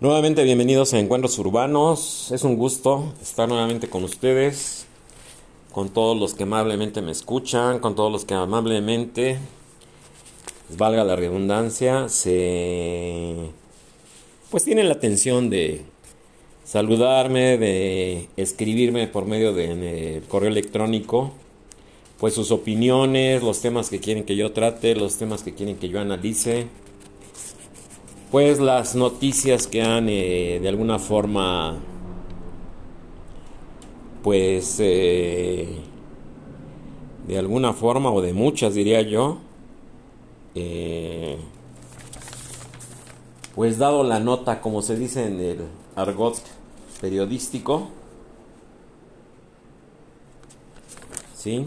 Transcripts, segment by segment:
Nuevamente bienvenidos a Encuentros Urbanos. Es un gusto estar nuevamente con ustedes, con todos los que amablemente me escuchan, con todos los que amablemente, valga la redundancia, se pues tienen la atención de saludarme, de escribirme por medio de correo electrónico, pues sus opiniones, los temas que quieren que yo trate, los temas que quieren que yo analice pues las noticias que han eh, de alguna forma pues eh, de alguna forma o de muchas diría yo eh, pues dado la nota como se dice en el argot periodístico sí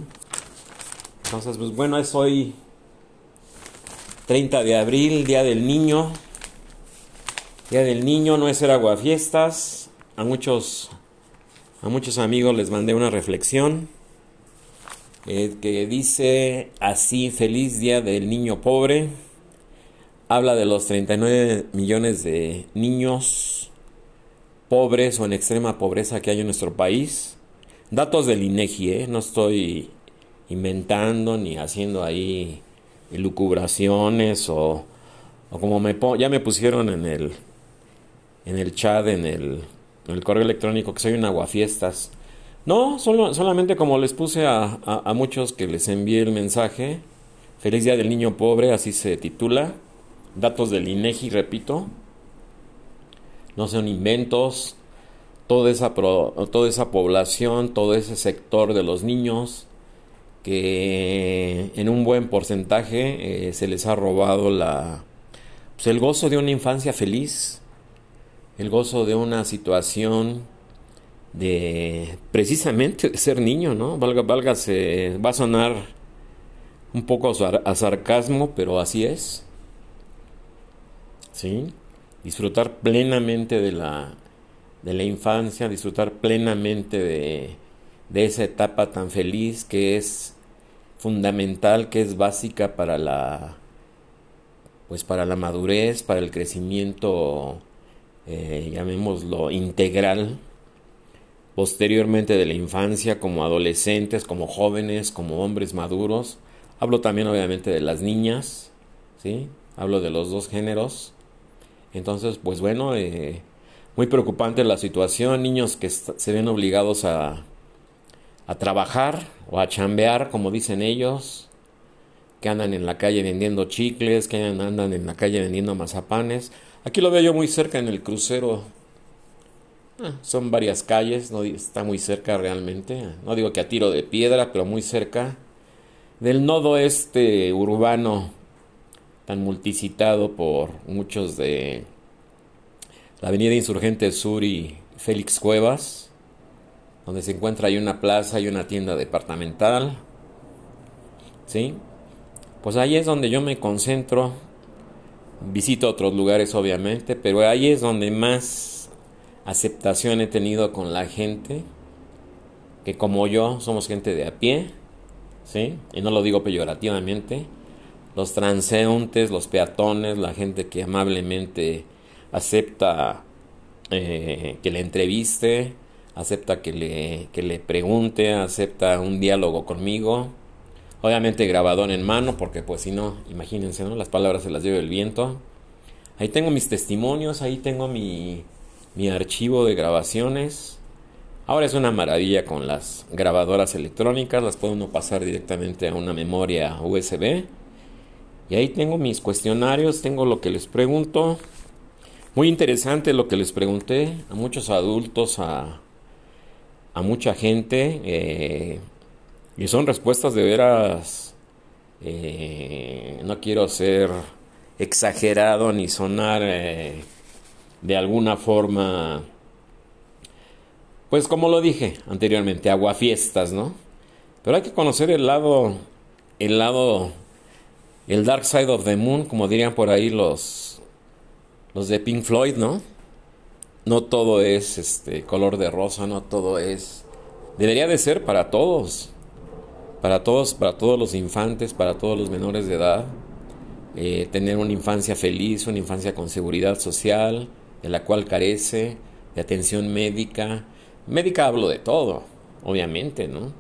entonces pues bueno es hoy 30 de abril día del niño Día del Niño no es ser aguafiestas. A muchos, a muchos amigos les mandé una reflexión eh, que dice así, feliz Día del Niño Pobre. Habla de los 39 millones de niños pobres o en extrema pobreza que hay en nuestro país. Datos del INEGI, ¿eh? no estoy inventando ni haciendo ahí lucubraciones o, o como me ya me pusieron en el en el chat, en el, correo electrónico, que soy un aguafiestas. No, solo, solamente como les puse a, muchos que les envié el mensaje, Feliz Día del Niño Pobre, así se titula, datos del INEGI, repito, no son inventos, toda esa, toda esa población, todo ese sector de los niños, que en un buen porcentaje eh, se les ha robado la, pues el gozo de una infancia feliz, el gozo de una situación de precisamente de ser niño, ¿no? Valga, valga, se va a sonar un poco a sarcasmo, pero así es. ¿Sí? Disfrutar plenamente de la, de la infancia, disfrutar plenamente de, de esa etapa tan feliz que es fundamental, que es básica para la pues para la madurez, para el crecimiento eh, llamémoslo, integral, posteriormente de la infancia, como adolescentes, como jóvenes, como hombres maduros. Hablo también obviamente de las niñas, ¿sí? Hablo de los dos géneros. Entonces, pues bueno, eh, muy preocupante la situación, niños que se ven obligados a, a trabajar o a chambear, como dicen ellos, que andan en la calle vendiendo chicles, que andan en la calle vendiendo mazapanes. Aquí lo veo yo muy cerca en el crucero. Ah, son varias calles, no está muy cerca realmente. No digo que a tiro de piedra, pero muy cerca del nodo este urbano tan multicitado por muchos de la Avenida Insurgente Sur y Félix Cuevas, donde se encuentra ahí una plaza y una tienda departamental. ¿Sí? Pues ahí es donde yo me concentro Visito otros lugares obviamente, pero ahí es donde más aceptación he tenido con la gente, que como yo somos gente de a pie, ¿sí? Y no lo digo peyorativamente, los transeúntes, los peatones, la gente que amablemente acepta eh, que le entreviste, acepta que le, que le pregunte, acepta un diálogo conmigo, Obviamente grabador en mano, porque pues si no, imagínense, ¿no? Las palabras se las lleva el viento. Ahí tengo mis testimonios, ahí tengo mi, mi archivo de grabaciones. Ahora es una maravilla con las grabadoras electrónicas, las puede uno pasar directamente a una memoria USB. Y ahí tengo mis cuestionarios, tengo lo que les pregunto. Muy interesante lo que les pregunté a muchos adultos, a, a mucha gente. Eh, y son respuestas de veras, eh, no quiero ser exagerado ni sonar eh, de alguna forma, pues como lo dije anteriormente, aguafiestas, ¿no? Pero hay que conocer el lado, el lado, el dark side of the moon, como dirían por ahí los, los de Pink Floyd, ¿no? No todo es este color de rosa, no todo es, debería de ser para todos para todos, para todos los infantes, para todos los menores de edad, eh, tener una infancia feliz, una infancia con seguridad social, de la cual carece, de atención médica. Médica hablo de todo, obviamente, ¿no?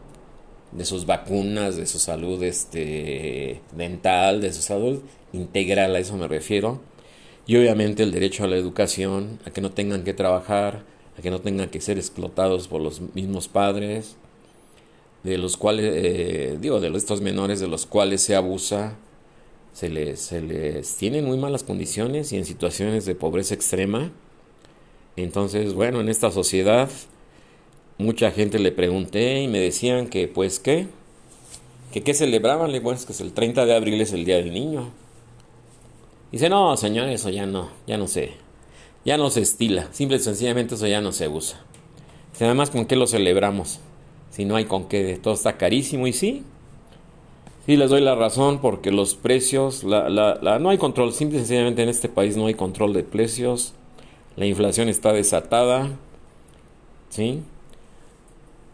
De sus vacunas, de su salud este, dental, de su salud integral, a eso me refiero. Y obviamente el derecho a la educación, a que no tengan que trabajar, a que no tengan que ser explotados por los mismos padres, de los cuales, eh, digo, de estos menores de los cuales se abusa, se les, se les tiene muy malas condiciones y en situaciones de pobreza extrema. Entonces, bueno, en esta sociedad, mucha gente le pregunté y me decían que, pues, ¿qué? ¿Que qué celebraban? Le bueno, es que el 30 de abril es el Día del Niño. Dice, no, señor, eso ya no, ya no sé, ya no se estila, simple y sencillamente eso ya no se usa. Además, ¿con qué lo celebramos? Si no hay con qué, todo está carísimo y sí, sí les doy la razón porque los precios, la, la, no hay control, simple y sencillamente en este país no hay control de precios, la inflación está desatada, ¿sí?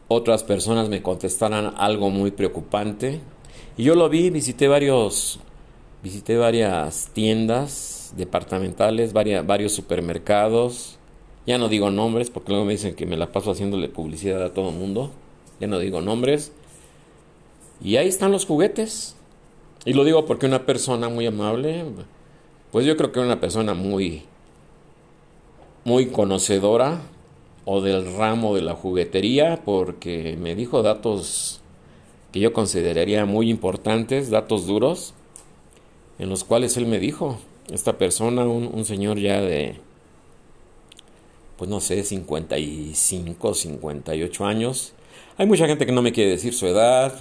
Otras personas me contestarán algo muy preocupante y yo lo vi, visité varios Visité varias tiendas departamentales, varios supermercados. Ya no digo nombres porque luego me dicen que me la paso haciéndole publicidad a todo el mundo. Ya no digo nombres. Y ahí están los juguetes. Y lo digo porque una persona muy amable, pues yo creo que una persona muy muy conocedora o del ramo de la juguetería porque me dijo datos que yo consideraría muy importantes, datos duros en los cuales él me dijo, esta persona, un, señor ya de, pues no sé, 55, 58 años. Hay mucha gente que no me quiere decir su edad,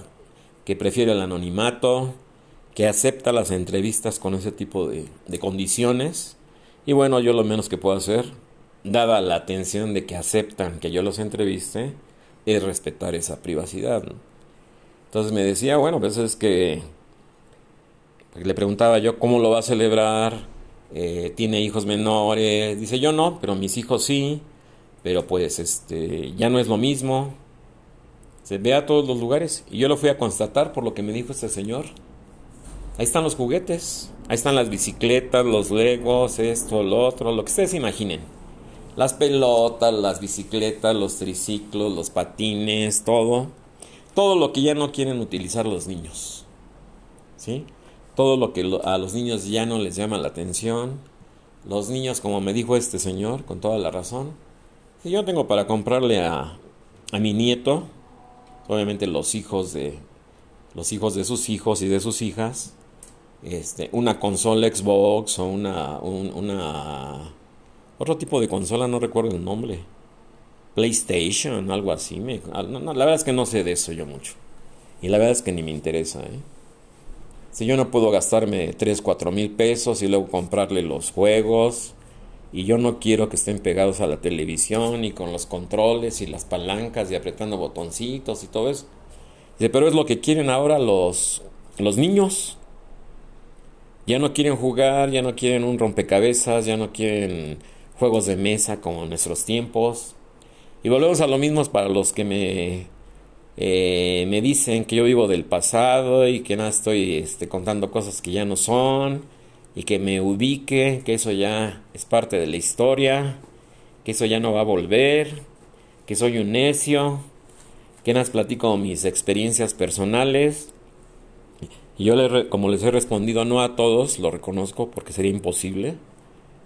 que prefiere el anonimato, que acepta las entrevistas con ese tipo de, condiciones. Y bueno, yo lo menos que puedo hacer, dada la atención de que aceptan que yo los entreviste, es respetar esa privacidad. Entonces me decía, bueno, pues es que le preguntaba yo cómo lo va a celebrar, eh, tiene hijos menores, dice yo no, pero mis hijos sí, pero pues este ya no es lo mismo. Se ve a todos los lugares y yo lo fui a constatar por lo que me dijo este señor. Ahí están los juguetes, ahí están las bicicletas, los legos, esto, lo otro, lo que ustedes imaginen. Las pelotas, las bicicletas, los triciclos, los patines, todo. Todo lo que ya no quieren utilizar los niños. ¿Sí? todo lo que a los niños ya no les llama la atención. Los niños, como me dijo este señor, con toda la razón, si yo tengo para comprarle a, a mi nieto, obviamente los hijos de los hijos de sus hijos y de sus hijas, este, una consola Xbox o una, una otro tipo de consola, no recuerdo el nombre, PlayStation, algo así. Me, la verdad es que no sé de eso yo mucho. Y la verdad es que ni me interesa. ¿eh? Si yo no puedo gastarme 3, 4 mil pesos y luego comprarle los juegos, y yo no quiero que estén pegados a la televisión y con los controles y las palancas y apretando botoncitos y todo eso. pero es lo que quieren ahora los, los niños. Ya no quieren jugar, ya no quieren un rompecabezas, ya no quieren juegos de mesa como en nuestros tiempos. Y volvemos a lo mismo para los que me eh, me dicen que yo vivo del pasado y que nada estoy este, contando cosas que ya no son y que me ubique, que eso ya es parte de la historia, que eso ya no va a volver, que soy un necio, que nada platico mis experiencias personales. Y yo, como les he respondido, no a todos, lo reconozco porque sería imposible.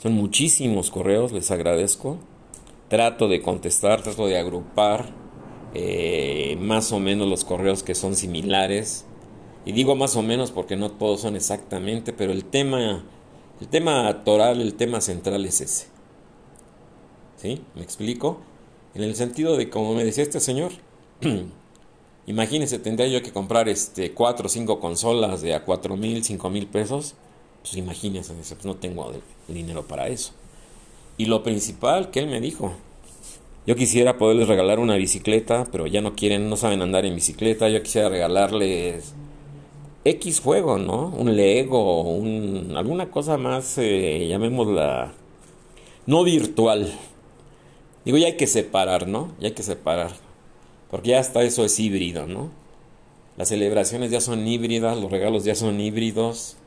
Son muchísimos correos, les agradezco. Trato de contestar, trato de agrupar eh, más o menos los correos que son similares. Y digo más o menos porque no todos son exactamente, pero el tema, el tema toral, el tema central es ese. ¿Sí? ¿Me explico? En el sentido de, como me decía este señor, imagínese, tendría yo que comprar este cuatro o cinco consolas de a cuatro mil, cinco mil pesos. Pues imagínese, pues no tengo dinero para eso. Y lo principal que él me dijo, yo quisiera poderles regalar una bicicleta, pero ya no quieren, no saben andar en bicicleta. Yo quisiera regalarles X juego, ¿no? Un Lego, un, alguna cosa más, eh, llamémosla, no virtual. Digo, ya hay que separar, ¿no? Ya hay que separar. Porque ya hasta eso es híbrido, ¿no? Las celebraciones ya son híbridas, los regalos ya son híbridos.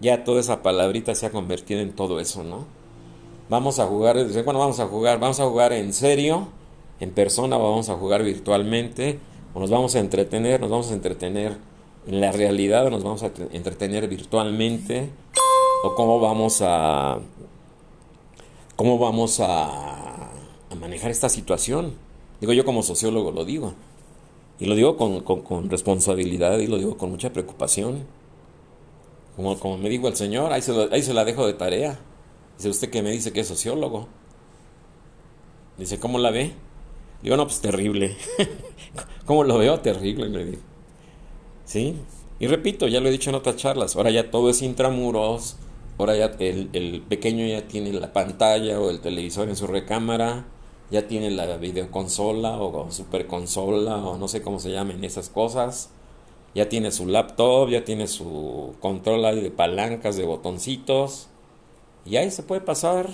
Ya toda esa palabrita se ha convertido en todo eso, ¿no? vamos a jugar, bueno, vamos a jugar, vamos a jugar en serio, en persona, o vamos a jugar virtualmente, o nos vamos a entretener, nos vamos a entretener en la realidad, nos vamos a entretener virtualmente, o cómo vamos a, cómo vamos a, manejar esta situación. Digo yo como sociólogo lo digo. Y lo digo con, con, responsabilidad y lo digo con mucha preocupación. Como, como me dijo el Señor, ahí se, ahí se la dejo de tarea. Dice usted que me dice que es sociólogo. Dice, ¿cómo la ve? Digo, no, pues terrible. ¿Cómo lo veo? Terrible, me dijo. ¿Sí? Y repito, ya lo he dicho en otras charlas, ahora ya todo es intramuros, ahora ya el, el pequeño ya tiene la pantalla o el televisor en su recámara, ya tiene la videoconsola o superconsola o no sé cómo se llamen esas cosas. Ya tiene su laptop, ya tiene su control de palancas, de botoncitos. Y ahí se puede pasar,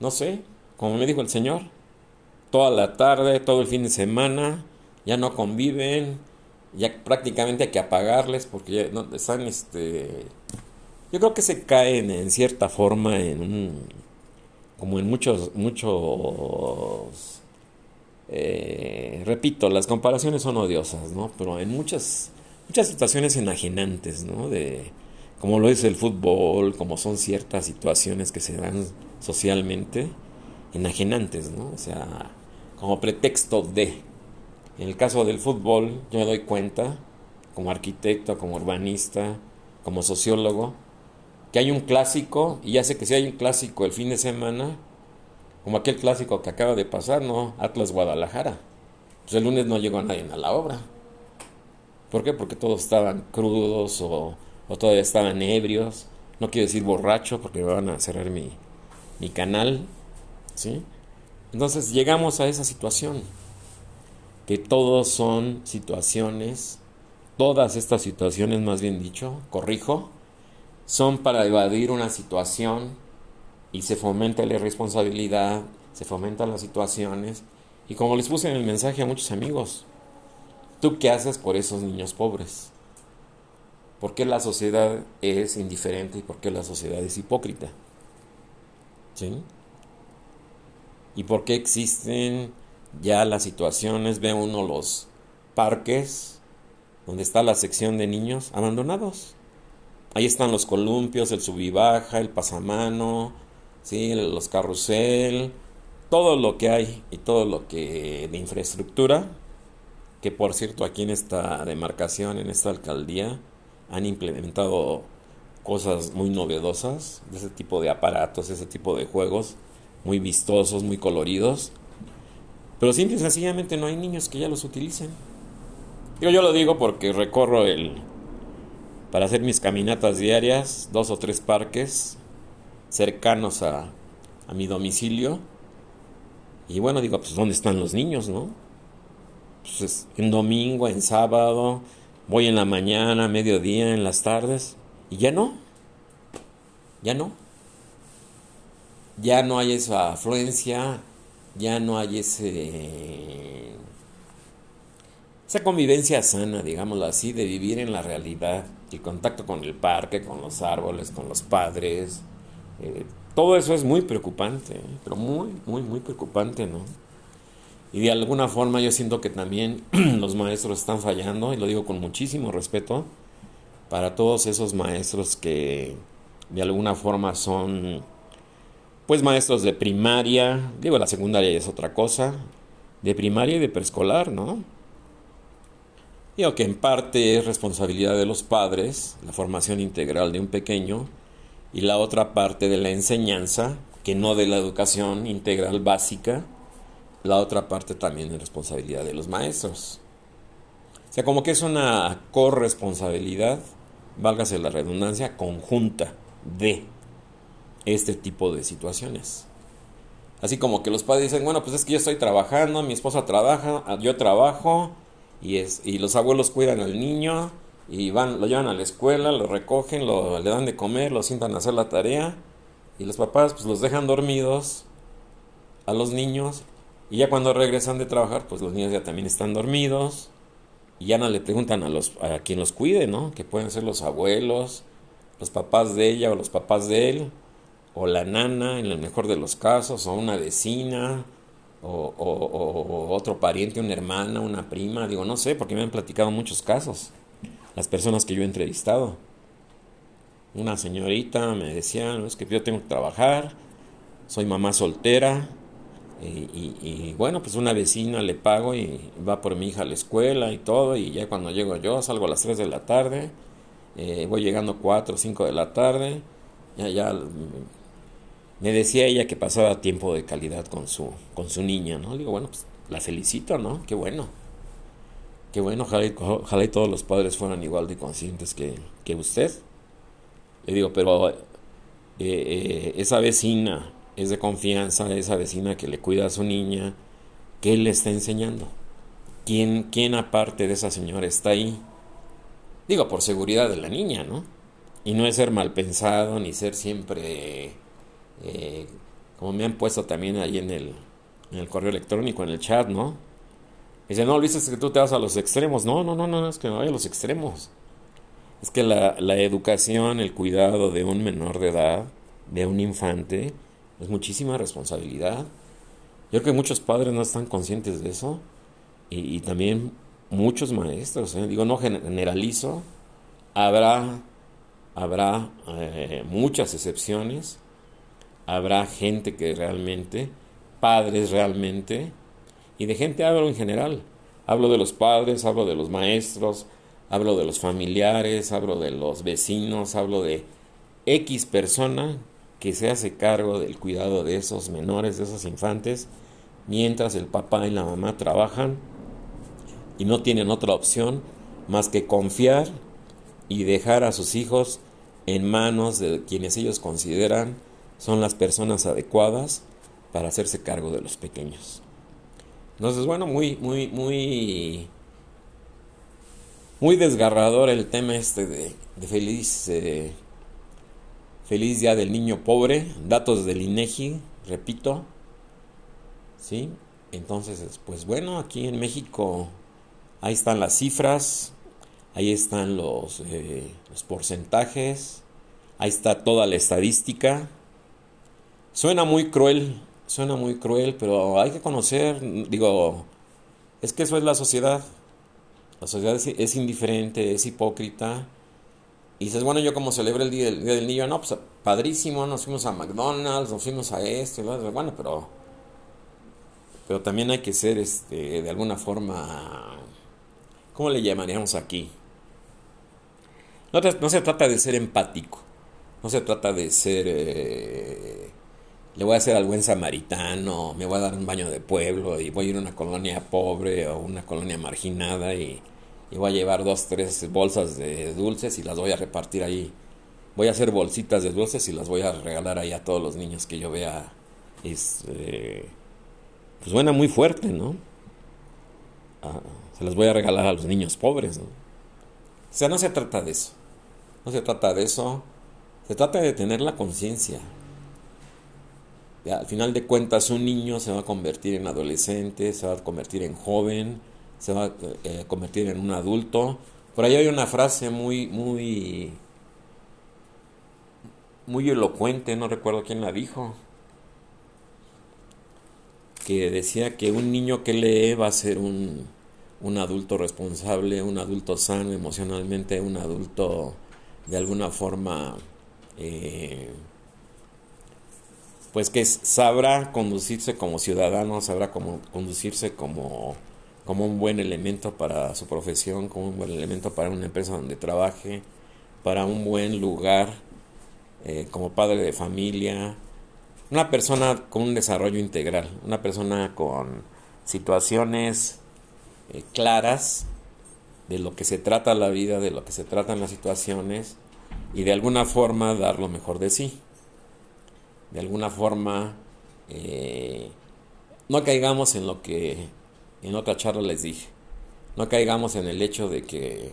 no sé, como me dijo el Señor, toda la tarde, todo el fin de semana, ya no conviven, ya prácticamente hay que apagarles porque ya no, están, este, yo creo que se caen en cierta forma en un como en muchos, muchos, eh, repito, las comparaciones son odiosas, ¿no? Pero en muchas, muchas situaciones enajenantes, ¿no? De, como lo es el fútbol, como son ciertas situaciones que se dan socialmente, enajenantes, ¿no? O sea, como pretexto de. En el caso del fútbol, yo me doy cuenta, como arquitecto, como urbanista, como sociólogo, que hay un clásico, y ya sé que si hay un clásico el fin de semana, como aquel clásico que acaba de pasar, ¿no? Atlas Guadalajara. Pues el lunes no llegó nadie a la obra. ¿Por qué? Porque todos estaban crudos o, todavía estaban ebrios. No quiero decir borracho porque me van a cerrar mi, mi canal. ¿Sí? Entonces llegamos a esa situación. Que todos son situaciones, todas estas situaciones más bien dicho, corrijo, son para evadir una situación y se fomenta la irresponsabilidad, se fomentan las situaciones. Y como les puse en el mensaje a muchos amigos, ¿tú qué haces por esos niños pobres? ¿Por qué la sociedad es indiferente y por qué la sociedad es hipócrita? ¿Sí? ¿Y por qué existen ya las situaciones? Ve uno los parques donde está la sección de niños abandonados. Ahí están los columpios, el subibaja, el pasamano, ¿sí? los carrusel, todo lo que hay y todo lo que de infraestructura, que por cierto aquí en esta demarcación, en esta alcaldía, han implementado cosas muy novedosas, de ese tipo de aparatos, ese tipo de juegos, muy vistosos, muy coloridos. Pero simple y sencillamente no hay niños que ya los utilicen. Yo, yo lo digo porque recorro el, para hacer mis caminatas diarias, dos o tres parques cercanos a, a mi domicilio. Y bueno, digo, pues ¿dónde están los niños, no? Pues en domingo, en sábado, voy en la mañana, mediodía, en las tardes, y ya no. Ya no. Ya no hay esa afluencia, ya no hay ese esa convivencia sana, digámoslo así, de vivir en la realidad, el contacto con el parque, con los árboles, con los padres, eh, todo eso es muy preocupante, pero muy, muy, muy preocupante, ¿no? Y de alguna forma yo siento que también los maestros están fallando, y lo digo con muchísimo respeto, para todos esos maestros que de alguna forma son, pues maestros de primaria, digo la secundaria es otra cosa, de primaria y de preescolar, ¿no? Digo que en parte es responsabilidad de los padres, la formación integral de un pequeño, y la otra parte de la enseñanza, que no de la educación integral básica, la otra parte también es responsabilidad de los maestros. O sea, como que es una corresponsabilidad, válgase la redundancia, conjunta de este tipo de situaciones. Así como que los padres dicen, bueno, pues es que yo estoy trabajando, mi esposa trabaja, yo trabajo, y, es, y los abuelos cuidan al niño y van, lo llevan a la escuela, lo recogen, lo, le dan de comer, lo sientan a hacer la tarea y los papás pues los dejan dormidos a los niños y ya cuando regresan de trabajar pues los niños ya también están dormidos y ya no le preguntan a, los, a quien los cuide, ¿no? Que pueden ser los abuelos, los papás de ella o los papás de él o la nana, en el mejor de los casos, o una vecina, o, otro pariente, una hermana, una prima, digo, no sé, porque me han platicado muchos casos, las personas que yo he entrevistado. Una señorita me decía, no, es que yo tengo que trabajar, soy mamá soltera, y, bueno, pues una vecina le pago y va por mi hija a la escuela y todo, y ya cuando llego yo salgo a las 3 de la tarde, eh, voy llegando 4 o 5 de la tarde, ya, ya me decía ella que pasaba tiempo de calidad con su, con su niña, ¿no? Digo, bueno, pues la felicito, ¿no? Qué bueno. Qué bueno, ojalá, y todos los padres fueran igual de conscientes que, que usted. Le digo, pero eh, eh, esa vecina es de confianza, esa vecina que le cuida a su niña, ¿qué le está enseñando? ¿Quién, quién aparte de esa señora está ahí? Digo, por seguridad de la niña, ¿no? Y no es ser mal pensado, ni ser siempre eh, como me han puesto también ahí en el, en el correo electrónico, en el chat, ¿no? Dice, no, Luis, es que tú te vas a los extremos. No, no, no, no, es que no vaya a los extremos. Es que la, la educación, el cuidado de un menor de edad, de un infante, es muchísima responsabilidad. Yo creo que muchos padres no están conscientes de eso. Y, también muchos maestros. ¿eh? Digo, no generalizo. Habrá, habrá eh, muchas excepciones habrá gente que realmente, padres realmente, y de gente hablo en general. Hablo de los padres, hablo de los maestros, hablo de los familiares, hablo de los vecinos, hablo de X persona que se hace cargo del cuidado de esos menores, de esos infantes, mientras el papá y la mamá trabajan y no tienen otra opción más que confiar y dejar a sus hijos en manos de quienes ellos consideran son las personas adecuadas para hacerse cargo de los pequeños. Entonces, bueno, muy, muy, muy, muy desgarrador el tema este de, feliz, eh, feliz día del niño pobre, datos del INEGI, repito, ¿sí? Entonces, pues bueno, aquí en México ahí están las cifras, ahí están los, eh, los porcentajes, ahí está toda la estadística, Suena muy cruel, suena muy cruel, pero hay que conocer, digo, es que eso es la sociedad. La sociedad es, indiferente, es hipócrita. Y dices, bueno, yo como celebro el día, del Niño, no, pues padrísimo, nos fuimos a McDonald's, nos fuimos a esto, bueno, pero pero también hay que ser este de alguna forma ¿cómo le llamaríamos aquí? No, no se trata de ser empático, no se trata de ser eh, le voy a hacer al buen samaritano, me voy a dar un baño de pueblo y voy a ir a una colonia pobre o una colonia marginada y, voy a llevar dos, tres bolsas de dulces y las voy a repartir ahí. Voy a hacer bolsitas de dulces y las voy a regalar ahí a todos los niños que yo vea. Es, eh, pues suena muy fuerte, ¿no? Ah, se las voy a regalar a los niños pobres, ¿no? O sea, no se trata de eso. No se trata de eso. Se trata de tener la conciencia al final de cuentas un niño se va a convertir en adolescente, se va a convertir en joven, se va a eh, convertir en un adulto. Por ahí hay una frase muy, muy, muy elocuente, no recuerdo quién la dijo, que decía que un niño que lee va a ser un, un adulto responsable, un adulto sano emocionalmente, un adulto de alguna forma eh, pues que sabrá conducirse como ciudadano, sabrá cómo conducirse como, como un buen elemento para su profesión, como un buen elemento para una empresa donde trabaje, para un buen lugar eh, como padre de familia, una persona con un desarrollo integral, una persona con situaciones eh, claras de lo que se trata la vida, de lo que se tratan las situaciones y de alguna forma dar lo mejor de sí de alguna forma eh, no caigamos en lo que en otra charla les dije. No caigamos en el hecho de que,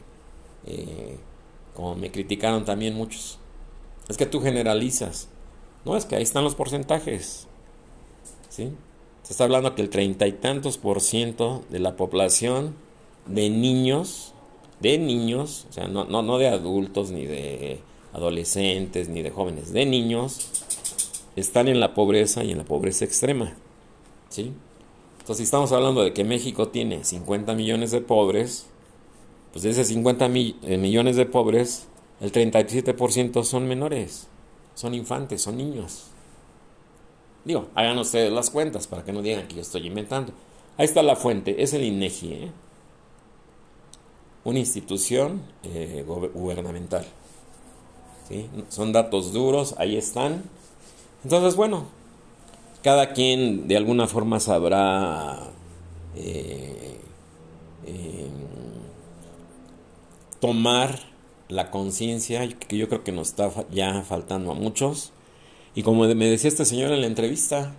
eh, como me criticaron también muchos, es que tú generalizas. No, es que ahí están los porcentajes. ¿Sí? Se está hablando que el treinta y tantos por ciento de la población de niños, de niños, o sea, no, no, no de adultos, ni de adolescentes, ni de jóvenes, de niños, están en la pobreza y en la pobreza extrema. ¿Sí? Entonces, si estamos hablando de que México tiene 50 millones de pobres, pues de esos 50 eh, millones de pobres, el 37% son menores, son infantes, son niños. Digo, hagan ustedes las cuentas para que no digan que yo estoy inventando. Ahí está la fuente, es el INEGI, ¿eh? una institución eh, gubernamental. ¿sí? Son datos duros, ahí están. Entonces, bueno, cada quien de alguna forma sabrá eh, tomar la conciencia que yo creo que nos está ya faltando a muchos y como me decía este señor en la entrevista,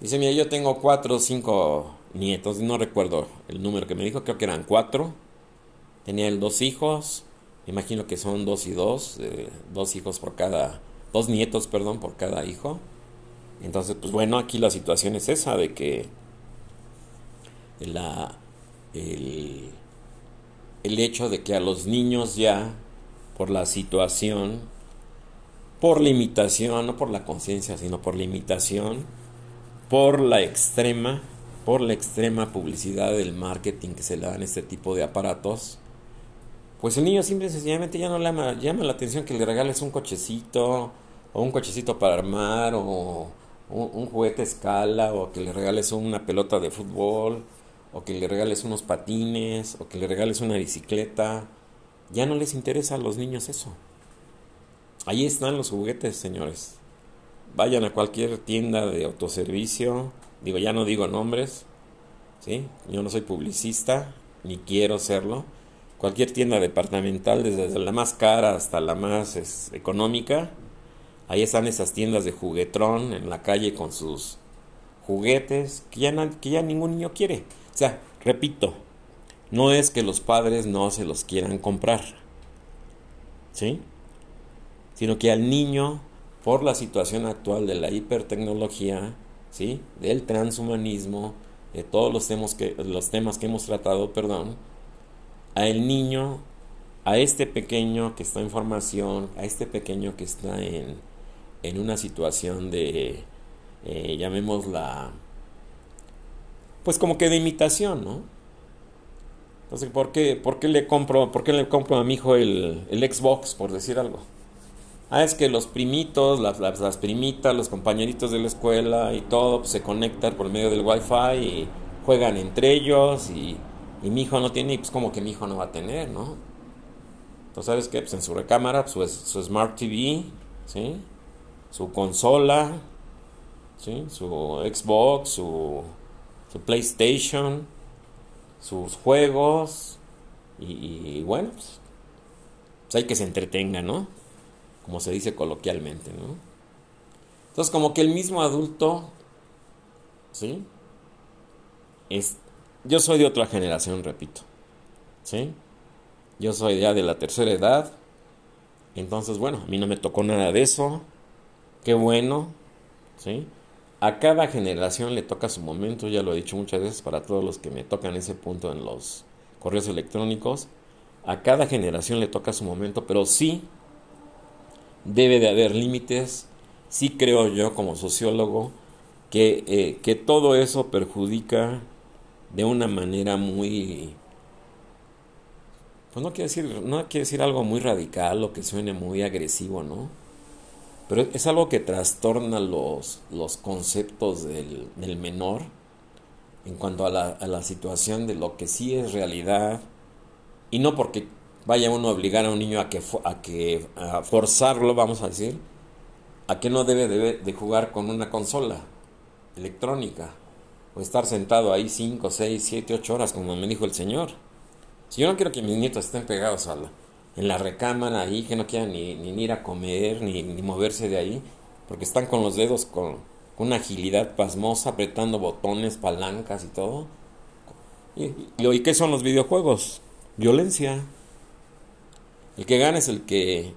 dice, mira, yo tengo cuatro o cinco nietos, no recuerdo el número que me dijo, creo que eran cuatro. Tenía él dos hijos, imagino que son dos y dos, eh, dos hijos por cada, dos nietos, perdón, por cada hijo. Entonces, pues bueno, aquí la situación es esa, de que la, el, hecho de que a los niños ya, por la situación, por limitación, no por la conciencia, sino por limitación, por la extrema, por la extrema publicidad del marketing que se le da en este tipo de aparatos, pues el niño simple y sencillamente ya no le llama, llama la atención que le regales un cochecito, o un cochecito para armar, o un, juguete escala, o que le regales una pelota de fútbol, o que le regales unos patines, o que le regales una bicicleta. Ya no les interesa a los niños eso. Ahí están los juguetes, señores. Vayan a cualquier tienda de autoservicio. Digo, ya no digo nombres. ¿sí? Yo no soy publicista, ni quiero serlo. Cualquier tienda departamental, desde la más cara hasta la más económica. Ahí están esas tiendas de juguetrón en la calle con sus juguetes que ya, que ya ningún niño quiere. O sea, repito, no es que los padres no se los quieran comprar. ¿Sí? sino que al niño, por la situación actual de la hipertecnología, ¿sí? del transhumanismo, de todos los temas que, los temas que hemos tratado, perdón, a el niño, a este pequeño que está en formación, a este pequeño que está en, en una situación de, eh, llamémosla, pues como que de imitación, ¿no? Entonces, ¿por qué, le compro, por le compro a mi hijo el, el Xbox, por decir algo? Ah, es que los primitos, las, las, primitas, los compañeritos de la escuela y todo pues, se conectan por medio del wifi y juegan entre ellos y, y mi hijo no tiene y pues como que mi hijo no va a tener, ¿no? Entonces, ¿sabes qué? Pues en su recámara, su, su Smart TV, ¿sí? Su consola, ¿sí? Su Xbox, su, su PlayStation, sus juegos y, bueno, pues, pues hay que se entretenga, ¿no? como se dice coloquialmente, ¿no? Entonces, como que el mismo adulto, ¿sí? Es, yo soy de otra generación, repito, ¿sí? Yo soy ya de la tercera edad, entonces, bueno, a mí no me tocó nada de eso, qué bueno, ¿sí? A cada generación le toca su momento, ya lo he dicho muchas veces para todos los que me tocan ese punto en los correos electrónicos, a cada generación le toca su momento, pero sí debe de haber límites. Sí creo yo como sociólogo que, eh, que todo eso perjudica de una manera muy... Pues no quiero decir, no quiero decir algo muy radical o que suene muy agresivo, ¿no? Pero es algo que trastorna los, los conceptos del, del menor en cuanto a la, a la situación de lo que sí es realidad y no porque vaya uno a obligar a un niño a que, a que a forzarlo, vamos a decir, a que no debe, de jugar con una consola electrónica o estar sentado ahí 5, 6, 7, 8 horas, como me dijo el Señor. Si yo no quiero que mis nietos estén pegados a la, en la recámara ahí, que no quieran ni, ni ir a comer, ni, ni, moverse de ahí, porque están con los dedos con, una agilidad pasmosa, apretando botones, palancas y todo. ¿Y, y qué son los videojuegos? Violencia. El que gana es el que,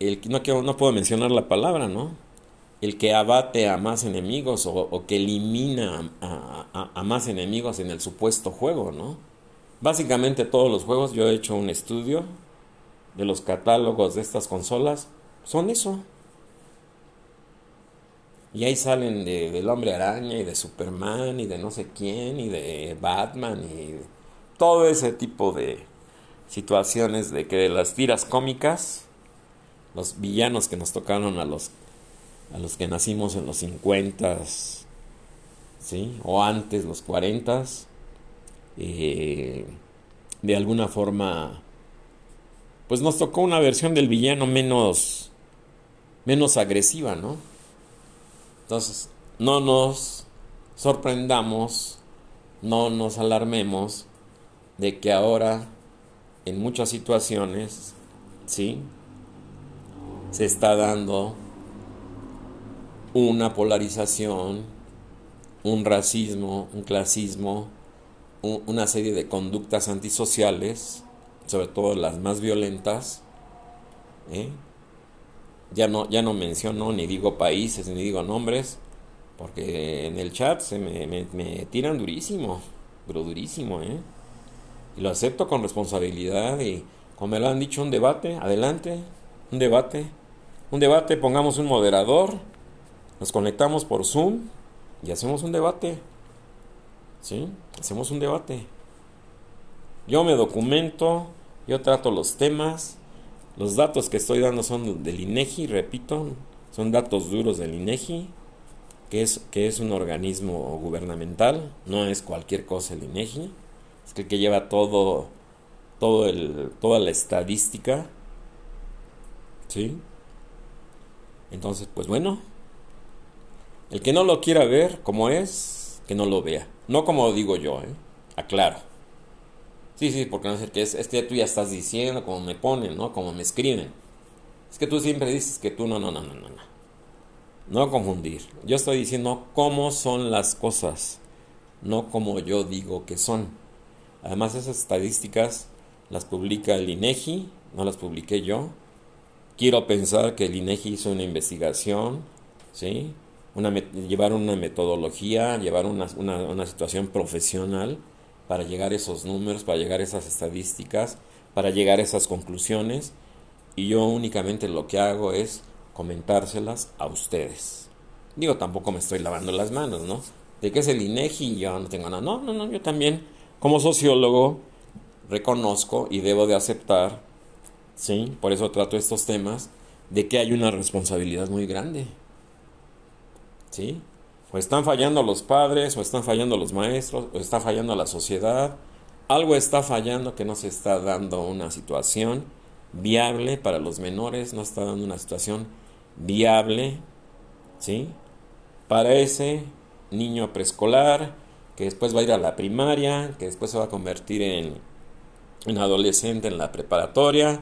el no, quiero, no puedo mencionar la palabra, ¿no? El que abate a más enemigos o, que elimina a, a, más enemigos en el supuesto juego, ¿no? Básicamente todos los juegos, yo he hecho un estudio de los catálogos de estas consolas, son eso. Y ahí salen de, del hombre araña y de Superman y de no sé quién y de Batman y todo ese tipo de situaciones de que de las tiras cómicas, los villanos que nos tocaron a los, a los que nacimos en los 50 ¿sí? o antes, los 40 eh, de alguna forma, pues nos tocó una versión del villano menos, menos agresiva, ¿no? Entonces, no nos sorprendamos, no nos alarmemos de que ahora en muchas situaciones, ¿sí? Se está dando una polarización, un racismo, un clasismo, una serie de conductas antisociales, sobre todo las más violentas, ¿eh? Ya no, ya no menciono ni digo países ni digo nombres, porque en el chat se me, me, tiran durísimo, pero durísimo, ¿eh? Y lo acepto con responsabilidad y como me lo han dicho, un debate, adelante, un debate, un debate, pongamos un moderador, nos conectamos por Zoom y hacemos un debate, ¿sí? Hacemos un debate. Yo me documento, yo trato los temas, los datos que estoy dando son del INEGI, repito, son datos duros del INEGI, que es, que es un organismo gubernamental, no es cualquier cosa el INEGI, es que, que lleva todo, todo el, toda la estadística, ¿sí? Entonces, pues bueno, el que no lo quiera ver como es, que no lo vea, no como digo yo, ¿eh? aclaro. Sí, sí, porque no sé qué es, es que tú ya estás diciendo, como me ponen, ¿no? Como me escriben. Es que tú siempre dices que tú no, no, no, no, no, no. Confundir. Yo estoy diciendo cómo son las cosas, no como yo digo que son. Además, esas estadísticas las publica el INEGI, no las publiqué yo. Quiero pensar que el INEGI hizo una investigación, ¿sí? Una, llevar una metodología, llevar una, una, una situación profesional para llegar a esos números, para llegar a esas estadísticas, para llegar a esas conclusiones. Y yo únicamente lo que hago es comentárselas a ustedes. Digo, tampoco me estoy lavando las manos, ¿no? De qué es el INEGI, yo no tengo nada. No, no, no, yo también, como sociólogo, reconozco y debo de aceptar, ¿sí? Por eso trato estos temas, de que hay una responsabilidad muy grande. ¿Sí? O están fallando los padres, o están fallando los maestros, o está fallando la sociedad. Algo está fallando que no se está dando una situación viable para los menores, no está dando una situación viable, ¿sí? Para ese niño preescolar, que después va a ir a la primaria, que después se va a convertir en, en adolescente en la preparatoria,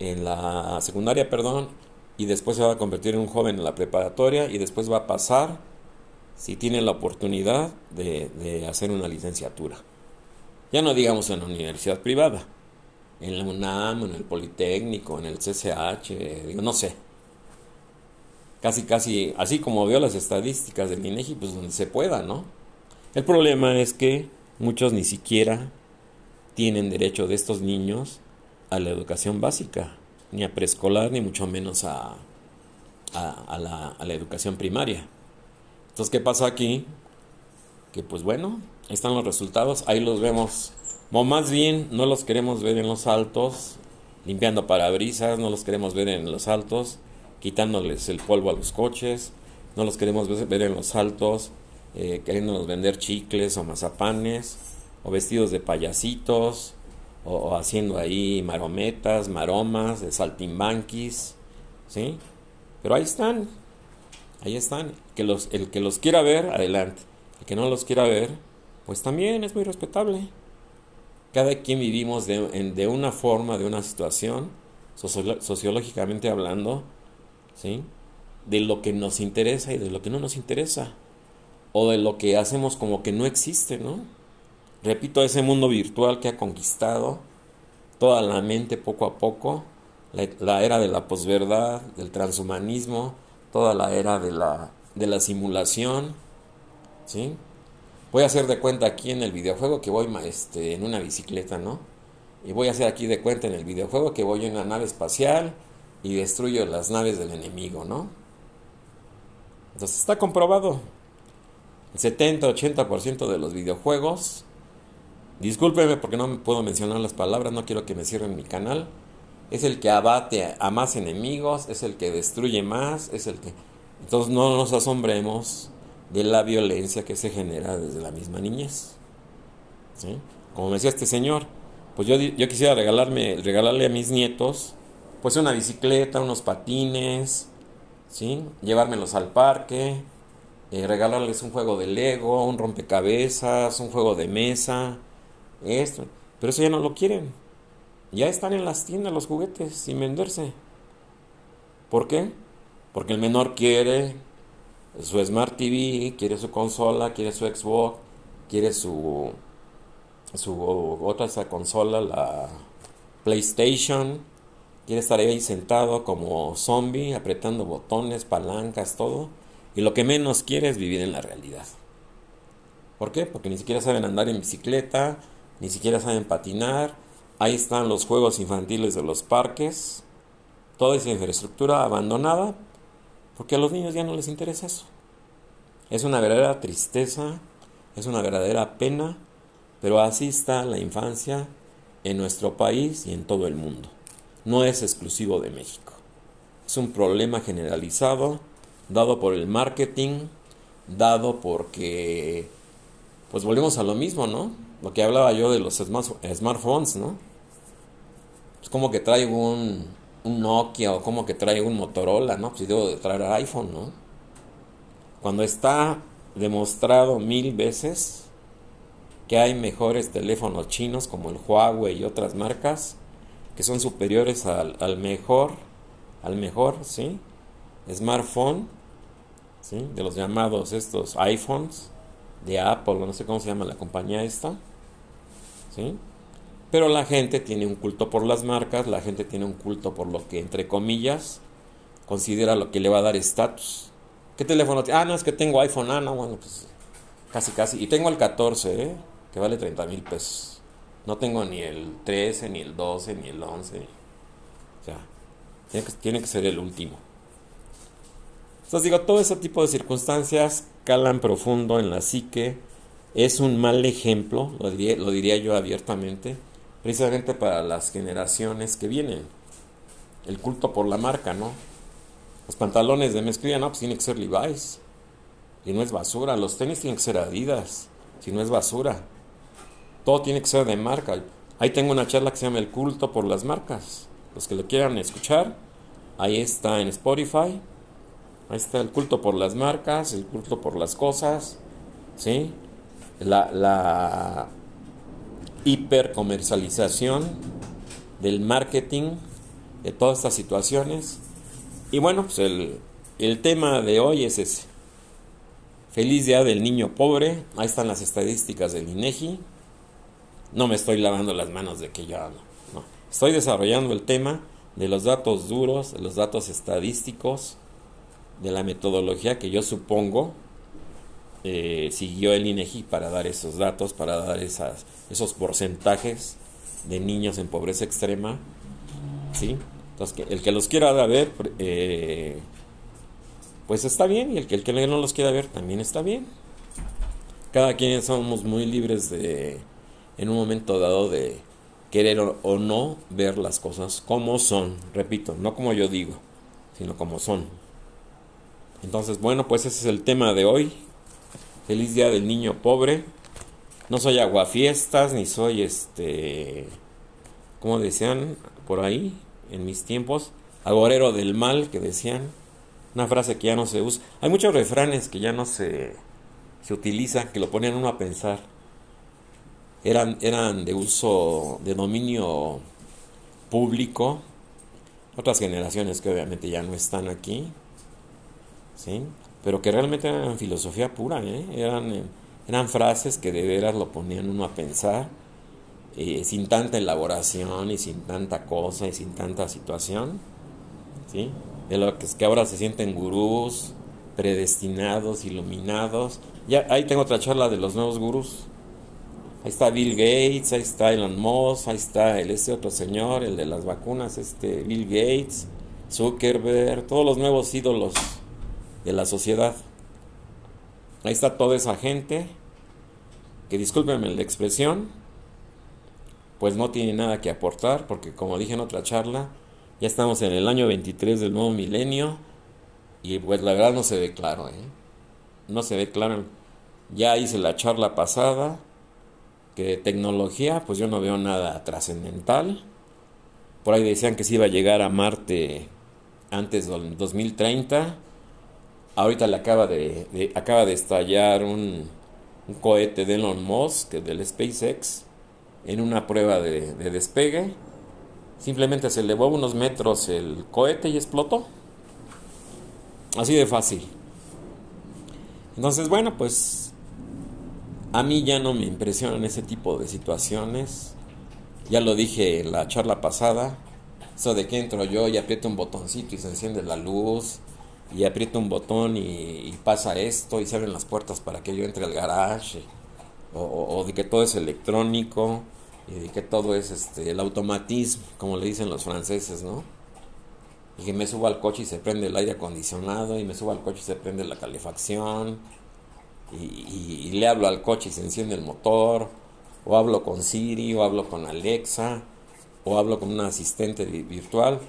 en la secundaria, perdón, y después se va a convertir en un joven en la preparatoria y después va a pasar si tiene la oportunidad de, hacer una licenciatura. Ya no digamos en la universidad privada, en la UNAM, en el Politécnico, en el CCH, no sé. Casi, casi, así como veo las estadísticas del INEGI, pues donde se pueda, ¿no? El problema es que muchos ni siquiera tienen derecho de estos niños a la educación básica, ni a preescolar, ni mucho menos a, a, la, a la educación primaria. Entonces, ¿qué pasa aquí? Que pues bueno, están los resultados, ahí los vemos. O más bien, no los queremos ver en los altos, limpiando parabrisas, no los queremos ver en los altos, quitándoles el polvo a los coches, no los queremos ver en los altos, eh, queriéndonos vender chicles o mazapanes, o vestidos de payasitos, o, o haciendo ahí marometas, maromas, de saltimbanquis, ¿sí? Pero ahí están, ahí están. Que los, el que los quiera ver, adelante. El que no los quiera ver, pues también es muy respetable. Cada quien vivimos de, de una forma, de una situación, sociológicamente hablando, ¿sí? de lo que nos interesa y de lo que no nos interesa. O de lo que hacemos como que no existe, ¿no? Repito, ese mundo virtual que ha conquistado toda la mente poco a poco, la, la era de la posverdad, del transhumanismo, toda la era de la, de la simulación, ¿sí? Voy a hacer de cuenta aquí en el videojuego que voy este, en una bicicleta, ¿no? Y voy a hacer aquí de cuenta en el videojuego que voy en una nave espacial y destruyo las naves del enemigo, ¿no? Entonces está comprobado. El 70-80% de los videojuegos, discúlpeme porque no puedo mencionar las palabras, no quiero que me cierren mi canal, es el que abate a más enemigos, es el que destruye más, es el que... Entonces no nos asombremos de la violencia que se genera desde la misma niñez. ¿Sí? Como me decía este señor, pues yo, yo quisiera regalarme, regalarle a mis nietos pues una bicicleta, unos patines, ¿sí? llevármelos al parque, eh, regalarles un juego de Lego, un rompecabezas, un juego de mesa, esto. Pero eso ya no lo quieren. Ya están en las tiendas los juguetes sin venderse. ¿Por qué? Porque el menor quiere su Smart TV, quiere su consola, quiere su Xbox, quiere su, su otra esa consola, la PlayStation, quiere estar ahí sentado como zombie, apretando botones, palancas, todo. Y lo que menos quiere es vivir en la realidad. ¿Por qué? Porque ni siquiera saben andar en bicicleta, ni siquiera saben patinar. Ahí están los juegos infantiles de los parques. Toda esa infraestructura abandonada porque a los niños ya no les interesa eso. Es una verdadera tristeza, es una verdadera pena, pero así está la infancia en nuestro país y en todo el mundo. No es exclusivo de México. Es un problema generalizado, dado por el marketing, dado porque, pues volvemos a lo mismo, ¿no? Lo que hablaba yo de los smartphones, ¿no? Es como que traigo un, un Nokia o como que trae un Motorola, ¿no? Pues debo de traer iPhone, ¿no? Cuando está demostrado mil veces que hay mejores teléfonos chinos como el Huawei y otras marcas que son superiores al, al mejor, al mejor, ¿sí? Smartphone, ¿sí? De los llamados estos iPhones de Apple, no sé cómo se llama la compañía esta, ¿sí? Pero la gente tiene un culto por las marcas, la gente tiene un culto por lo que, entre comillas, considera lo que le va a dar estatus. ¿Qué teléfono tiene? Ah, no, es que tengo iPhone. Ah, no, bueno, pues casi, casi. Y tengo el 14, ¿eh? que vale 30 mil pesos. No tengo ni el 13, ni el 12, ni el 11. O sea, tiene que, tiene que ser el último. Entonces digo, todo ese tipo de circunstancias calan profundo en la psique. Es un mal ejemplo, lo diría, lo diría yo abiertamente precisamente para las generaciones que vienen. El culto por la marca, ¿no? Los pantalones de mezclilla, no, pues tiene que ser Levi's. Y no es basura. Los tenis tienen que ser Adidas. Si no es basura. Todo tiene que ser de marca. Ahí tengo una charla que se llama El culto por las marcas. Los que lo quieran escuchar, ahí está en Spotify. Ahí está el culto por las marcas, el culto por las cosas. ¿Sí? La, la hipercomercialización del marketing de todas estas situaciones. Y bueno, pues el, el tema de hoy es ese. Feliz día del niño pobre. Ahí están las estadísticas del INEGI. No me estoy lavando las manos de que yo hablo. No. Estoy desarrollando el tema de los datos duros, de los datos estadísticos, de la metodología que yo supongo eh, siguió el INEGI para dar esos datos, para dar esas, esos porcentajes de niños en pobreza extrema. ¿sí? Entonces, el que los quiera ver, eh, pues está bien, y el que, el que no los quiera ver también está bien. Cada quien somos muy libres de, en un momento dado, de querer o no ver las cosas como son. Repito, no como yo digo, sino como son. Entonces, bueno, pues ese es el tema de hoy. Feliz día del niño pobre. No soy aguafiestas, ni soy este. como decían por ahí, en mis tiempos, agorero del mal, que decían. Una frase que ya no se usa. Hay muchos refranes que ya no se, se utilizan, que lo ponen uno a pensar. Eran, eran de uso, de dominio público. Otras generaciones que obviamente ya no están aquí. ¿Sí? pero que realmente eran filosofía pura, ¿eh? eran, eh, eran frases que de veras lo ponían uno a pensar, eh, sin tanta elaboración y sin tanta cosa y sin tanta situación, ¿sí? de lo que es que ahora se sienten gurús, predestinados, iluminados. Ya ahí tengo otra charla de los nuevos gurús. Ahí está Bill Gates, ahí está Elon Musk, ahí está el este otro señor, el de las vacunas, este Bill Gates, Zuckerberg, todos los nuevos ídolos de la sociedad. ahí está toda esa gente que discúlpenme la expresión, pues no tiene nada que aportar, porque como dije en otra charla, ya estamos en el año 23 del nuevo milenio y pues la verdad no se ve claro, ¿eh? no se ve claro. Ya hice la charla pasada, que de tecnología, pues yo no veo nada trascendental. Por ahí decían que se iba a llegar a Marte antes del 2030. Ahorita le acaba de, acaba de estallar un, un, cohete de Elon Musk, del SpaceX, en una prueba de, de despegue. Simplemente se elevó unos metros el cohete y explotó. Así de fácil. Entonces, bueno, pues a mí ya no me impresionan ese tipo de situaciones. Ya lo dije en la charla pasada. Eso de que entro yo y aprieto un botoncito y se enciende la luz. Y aprieto un botón y, pasa esto y se abren las puertas para que yo entre al garage. O, de que todo es electrónico. Y de que todo es este, el automatismo, como le dicen los franceses, ¿no? Y que me subo al coche y se prende el aire acondicionado. Y me subo al coche y se prende la calefacción. y le hablo al coche y se enciende el motor o hablo con Siri, o hablo con Alexa, o hablo con un asistente virtual,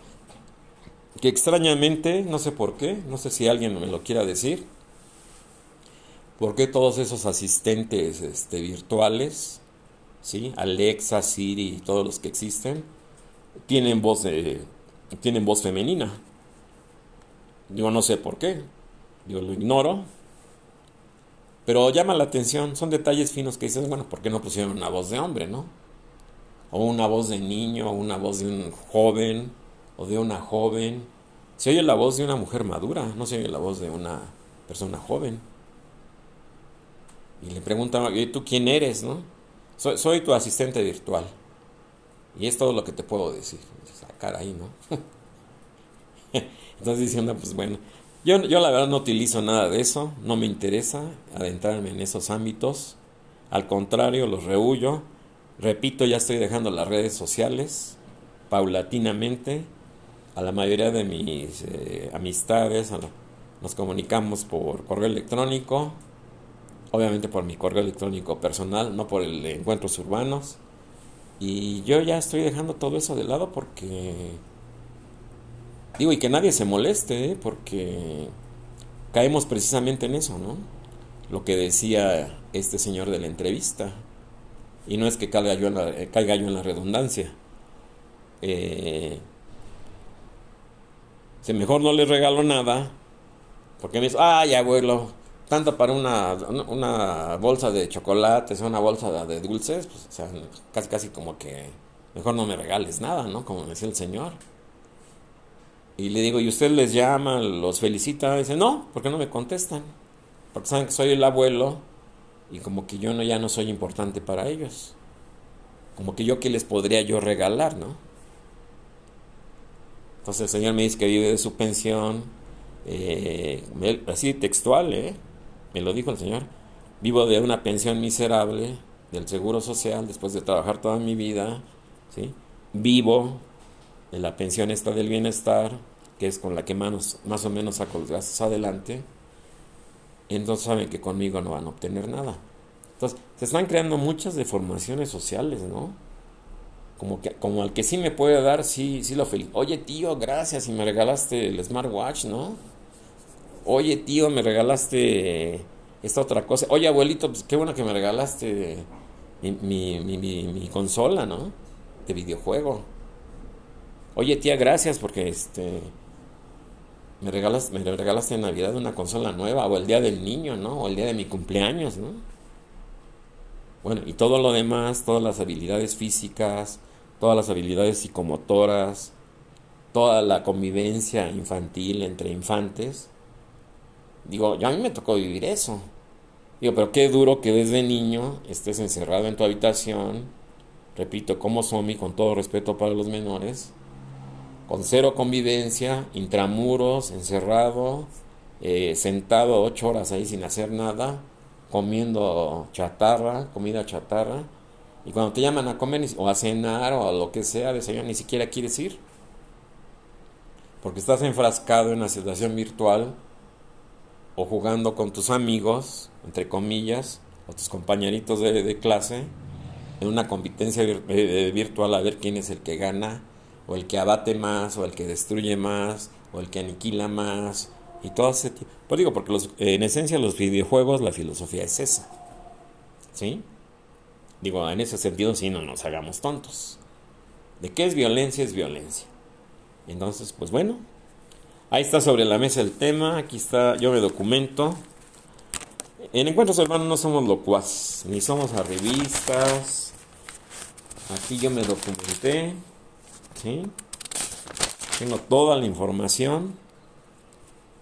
que extrañamente, no sé por qué, no sé si alguien me lo quiera decir, por qué todos esos asistentes este, virtuales, ¿sí? Alexa, Siri todos los que existen, tienen voz, de, tienen voz femenina. Yo no sé por qué, yo lo ignoro, pero llama la atención, son detalles finos que dices, bueno, ¿por qué no pusieron una voz de hombre, no? O una voz de niño, o una voz de un joven, o de una joven. Se oye la voz de una mujer madura, no se oye la voz de una persona joven. Y le preguntan, ¿y tú quién eres, no? Soy, tu asistente virtual. Y es todo lo que te puedo decir. Sacar ahí, ¿no? Entonces diciendo, pues bueno, yo, yo la verdad no utilizo nada de eso, no me interesa adentrarme en esos ámbitos, al contrario, los rehuyo. Repito, ya estoy dejando las redes sociales paulatinamente. A la mayoría de mis eh, amistades nos comunicamos por correo electrónico, obviamente por mi correo electrónico personal, no por el de encuentros urbanos. Y yo ya estoy dejando todo eso de lado porque Digo, y que nadie se moleste, ¿eh? porque caemos precisamente en eso, ¿no? Lo que decía este señor de la entrevista. Y no es que caiga yo en la, eh, caiga yo en la redundancia. Eh, si mejor no le regalo nada, porque me dice, ay abuelo, tanto para una, una bolsa de chocolates una bolsa de dulces, pues, casi casi como que mejor no me regales nada, ¿no? Como decía el señor. Y le digo, ¿y usted les llama, los felicita? Y dice, no, porque no me contestan. Porque saben que soy el abuelo y como que yo no, ya no soy importante para ellos. Como que yo qué les podría yo regalar, ¿no? Entonces el Señor me dice que vive de su pensión, eh, así textual, ¿eh? Me lo dijo el Señor. Vivo de una pensión miserable del Seguro Social después de trabajar toda mi vida, ¿sí? Vivo de la pensión esta del bienestar, que es con la que más, más o menos saco los gastos adelante, entonces saben que conmigo no van a obtener nada. Entonces, se están creando muchas deformaciones sociales, ¿no? Como, que, como al que sí me puede dar, sí, sí lo felicito. Oye, tío, gracias y me regalaste el smartwatch, ¿no? Oye, tío, me regalaste esta otra cosa. Oye, abuelito, pues qué bueno que me regalaste mi, mi, mi, mi consola, ¿no? De videojuego. Oye, tía, gracias porque este me regalas me regalaste en Navidad una consola nueva o el día del niño, ¿no? O el día de mi cumpleaños, ¿no? Bueno, y todo lo demás, todas las habilidades físicas, todas las habilidades psicomotoras, toda la convivencia infantil entre infantes. Digo, ya a mí me tocó vivir eso. Digo, pero qué duro que desde niño estés encerrado en tu habitación, repito, como zombie, con todo respeto para los menores, con cero convivencia, intramuros, encerrado, eh, sentado ocho horas ahí sin hacer nada, comiendo chatarra, comida chatarra, y cuando te llaman a comer o a cenar o a lo que sea, desayunar, ni siquiera quieres ir, porque estás enfrascado en una situación virtual o jugando con tus amigos, entre comillas, o tus compañeritos de, clase, en una competencia eh, virtual a ver quién es el que gana, o el que abate más, o el que destruye más, o el que aniquila más, y todo ese tipo. Pues digo, porque los, en esencia los videojuegos, la filosofía es esa. ¿Sí? Digo, en ese sentido, sí, no nos hagamos tontos. ¿De qué es violencia? Es violencia. Entonces, pues bueno, ahí está sobre la mesa el tema, aquí está, yo me documento. En Encuentros Hermanos no somos locuaz, ni somos arribistas. Aquí yo me documenté, ¿sí? Tengo toda la información.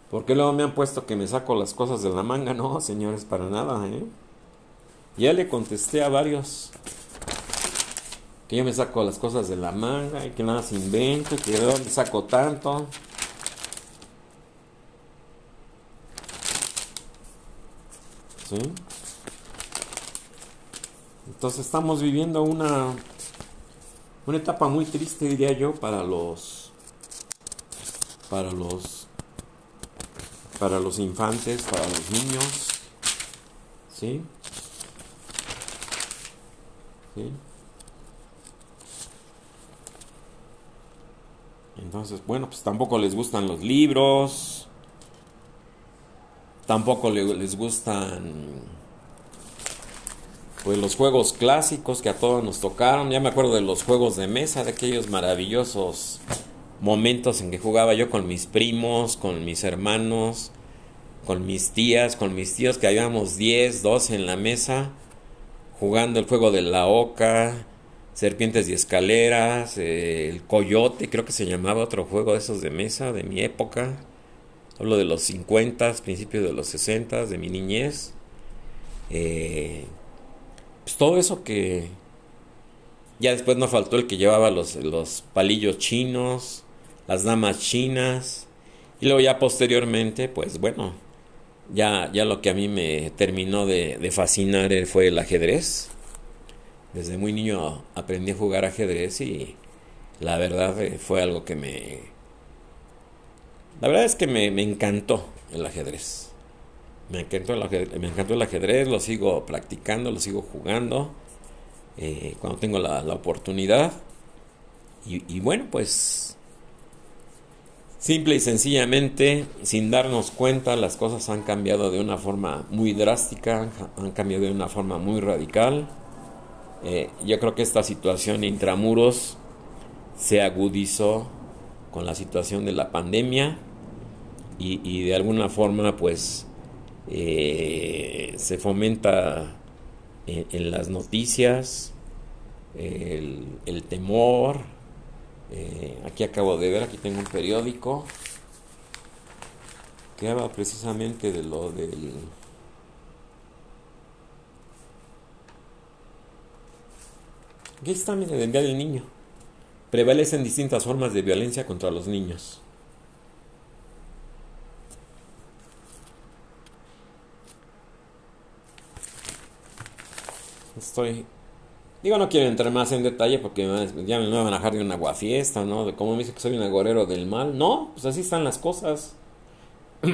Porque luego me han puesto que me saco las cosas de la manga. No, señores, para nada, ¿eh? Ya le contesté a varios que yo me saco las cosas de la manga y que nada se invento, que de dónde saco tanto. ¿Sí? Entonces estamos viviendo una una etapa muy triste diría yo para los para los para los infantes, para los niños. ¿Sí? Entonces, bueno, pues tampoco les gustan los libros. Tampoco les gustan pues los juegos clásicos que a todos nos tocaron. Ya me acuerdo de los juegos de mesa, de aquellos maravillosos momentos en que jugaba yo con mis primos, con mis hermanos, con mis tías, con mis tíos, que habíamos 10, 12 en la mesa, jugando el juego de la oca, serpientes y escaleras, eh, el coyote, creo que se llamaba otro juego de esos de mesa de mi época. Hablo de los 50, principios de los 60, de mi niñez. Eh, pues todo eso que... Ya después no faltó el que llevaba los, los palillos chinos, las damas chinas. Y luego ya posteriormente, pues bueno, ya, ya lo que a mí me terminó de, de fascinar fue el ajedrez. Desde muy niño aprendí a jugar ajedrez y la verdad eh, fue algo que me... La verdad es que me, encantó el ajedrez. Me encantó el ajedrez, me encantó el ajedrez, lo sigo practicando, lo sigo jugando eh, cuando tengo la, oportunidad. y, bueno, pues Simple y sencillamente, sin darnos cuenta, las cosas han cambiado de una forma muy drástica, han cambiado de una forma muy radical. Eh, yo creo que esta situación intramuros se agudizó con la situación de la pandemia y, de alguna forma pues eh, se fomenta en, las noticias el temor, eh, aquí acabo de ver, aquí tengo un periódico que habla precisamente de lo del... Aquí está, mire, del Día del Niño. Prevalecen distintas formas de violencia contra los niños. Estoy Digo, no quiero entrar más en detalle porque ya me van a dejar de una aguafiesta, ¿no? De cómo me dice que soy un agorero del mal. No, pues así están las cosas.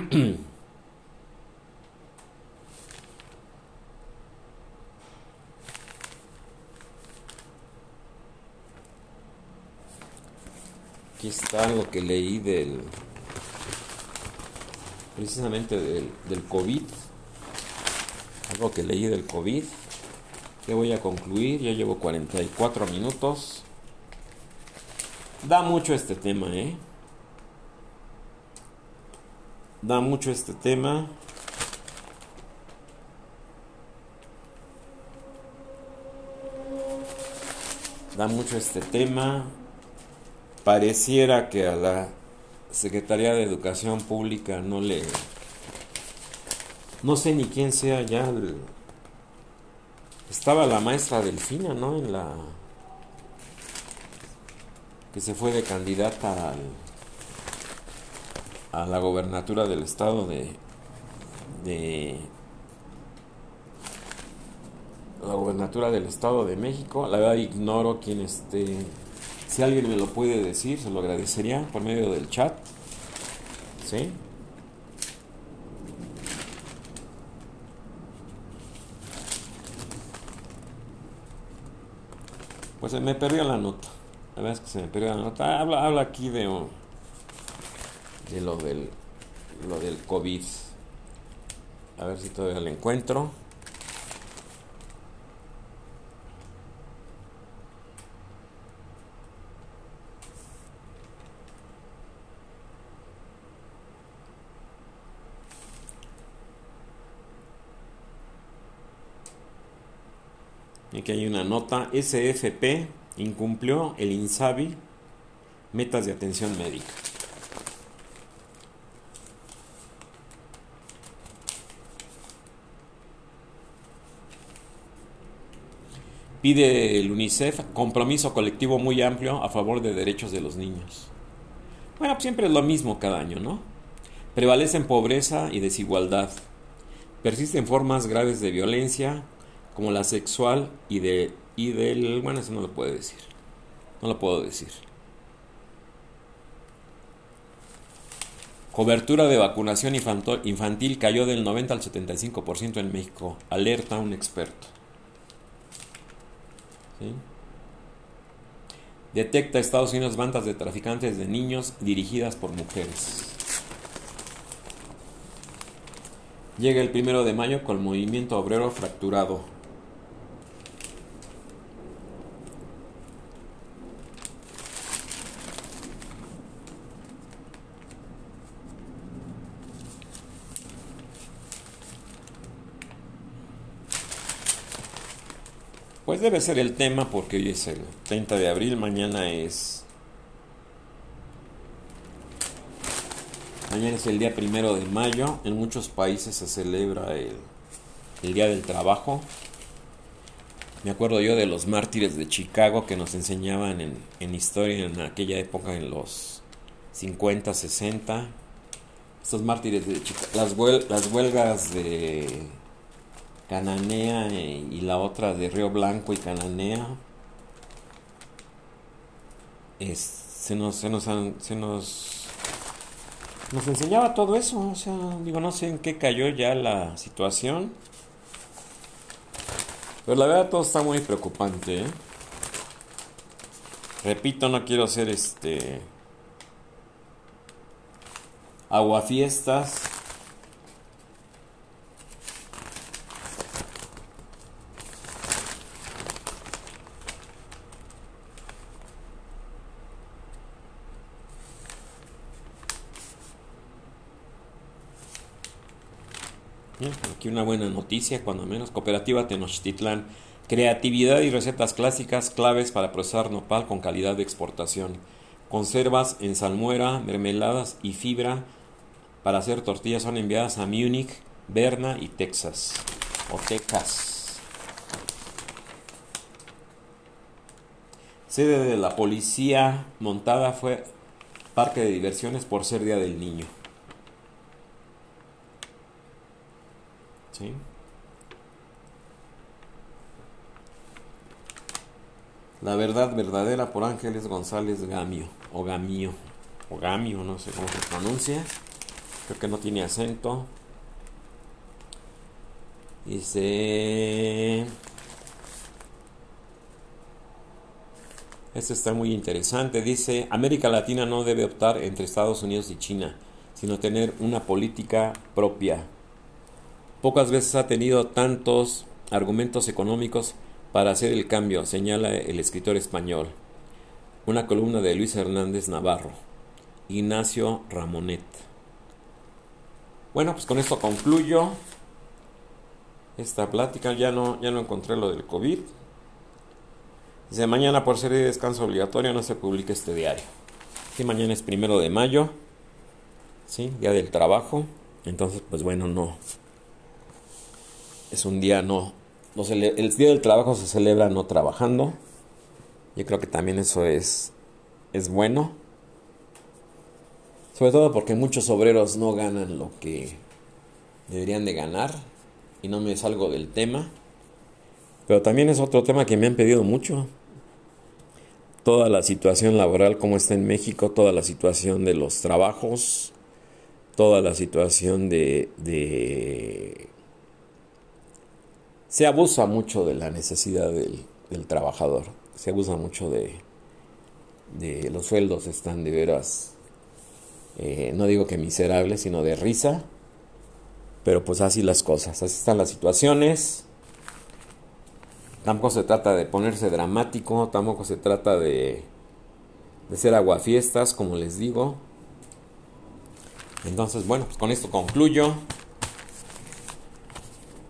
Aquí está lo que leí del. precisamente del, del COVID. Algo que leí del COVID. Ya voy a concluir, ya llevo 44 minutos. Da mucho este tema, ¿eh? Da mucho este tema. Da mucho este tema. Pareciera que a la Secretaría de Educación Pública no le... No sé ni quién sea ya estaba la maestra Delfina, ¿no? En la. que se fue de candidata al, a la gobernatura del estado de. de. la gobernatura del estado de México. La verdad ignoro quién esté. Si alguien me lo puede decir, se lo agradecería por medio del chat. ¿Sí? Pues se me perdió la nota. La verdad es que se me perdió la nota. Habla, habla aquí de, de lo del, lo del COVID. A ver si todavía lo encuentro. Aquí hay una nota. SFP incumplió el INSABI metas de atención médica. Pide el UNICEF compromiso colectivo muy amplio a favor de derechos de los niños. Bueno, siempre es lo mismo cada año, ¿no? Prevalecen pobreza y desigualdad. Persisten formas graves de violencia, como la sexual y y del bueno eso no lo puedo decir. No lo puedo decir. Cobertura de vacunación infantil cayó del 90 al 75% en México. Alerta un experto. Detecta Estados Unidos bandas de traficantes de niños dirigidas por mujeres. Llega el primero de mayo con el movimiento obrero fracturado. Pues debe ser el tema porque hoy es el 30 de abril, mañana es... Mañana es el día primero de mayo, en muchos países se celebra el, el Día del Trabajo. Me acuerdo yo de los mártires de Chicago que nos enseñaban en, en historia en aquella época, en los 50, 60. Estos mártires de Chicago, las, las huelgas de Cananea y la otra de Río Blanco y Cananea. se nos, se nos, se nos, nos enseñaba todo eso, o sea, digo, no sé en qué cayó ya la situación. Pero la verdad todo está muy preocupante, ¿eh? Repito, no quiero ser este aguafiestas Aquí una buena noticia, cuando menos. Cooperativa Tenochtitlán. Creatividad y recetas clásicas claves para procesar nopal con calidad de exportación. Conservas en salmuera, mermeladas y fibra para hacer tortillas son enviadas a Múnich, Berna y Texas. O Texas. Sede de la policía montada fue parque de diversiones por ser Día del Niño. ¿Sí? La verdad verdadera por Ángeles González Gamio, o Gamio, o Gamio, no sé cómo se pronuncia. Creo que no tiene acento. Dice... Este está muy interesante. Dice, América Latina no debe optar entre Estados Unidos y China, sino tener una política propia Pocas veces ha tenido tantos argumentos económicos para hacer el cambio, señala el escritor español. Una columna de Luis Hernández Navarro. Ignacio Ramonet. Bueno, pues con esto concluyo esta plática. Ya no, ya no encontré lo del COVID. Dice, mañana por ser de descanso obligatorio no se publica este diario. Sí, mañana es primero de mayo. Sí, día del trabajo. Entonces, pues bueno, no, es un día no, el día del trabajo se celebra no trabajando. Yo creo que también eso es, es bueno. Sobre todo porque muchos obreros no ganan lo que deberían de ganar. Y no me salgo del tema. Pero también es otro tema que me han pedido mucho. Toda la situación laboral como está en México, toda la situación de los trabajos, toda la situación de, de se abusa mucho de la necesidad del, trabajador. se abusa mucho de, los sueldos, están de veras, eh, no digo que miserables, sino de risa, pero pues así las cosas, así están las situaciones. Tampoco se trata de ponerse dramático, tampoco se trata de, de ser aguafiestas, como les digo. Entonces, bueno, pues con esto concluyo.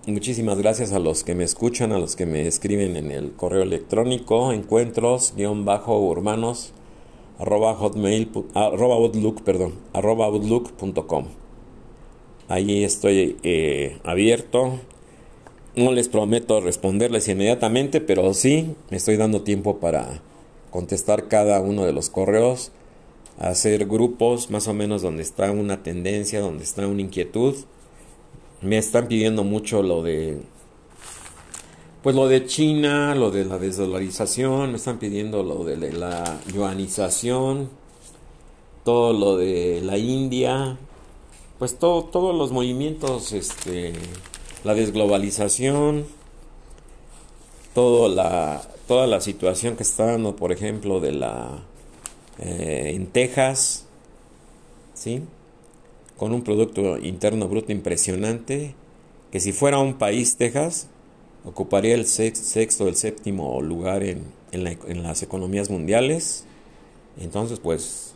Muchísimas gracias a los que me escuchan, a los que me escriben en el correo electrónico encuentros-urbanos arroba outlook ahí estoy eh, abierto. No les prometo responderles inmediatamente pero sí me estoy dando tiempo para contestar cada uno de los correos hacer grupos más o menos donde está una tendencia donde está una inquietud me están pidiendo mucho lo de pues lo de China, lo de la desdolarización, me están pidiendo lo de la yuanización, todo lo de la India, pues todo, todos los movimientos, este, la desglobalización, todo la, toda la situación que está dando, por ejemplo, de la eh, en Texas, ¿sí? Con un Producto Interno Bruto impresionante, que si fuera un país Texas, ocuparía el sexto o el séptimo lugar en, en, las economías mundiales. Entonces, pues,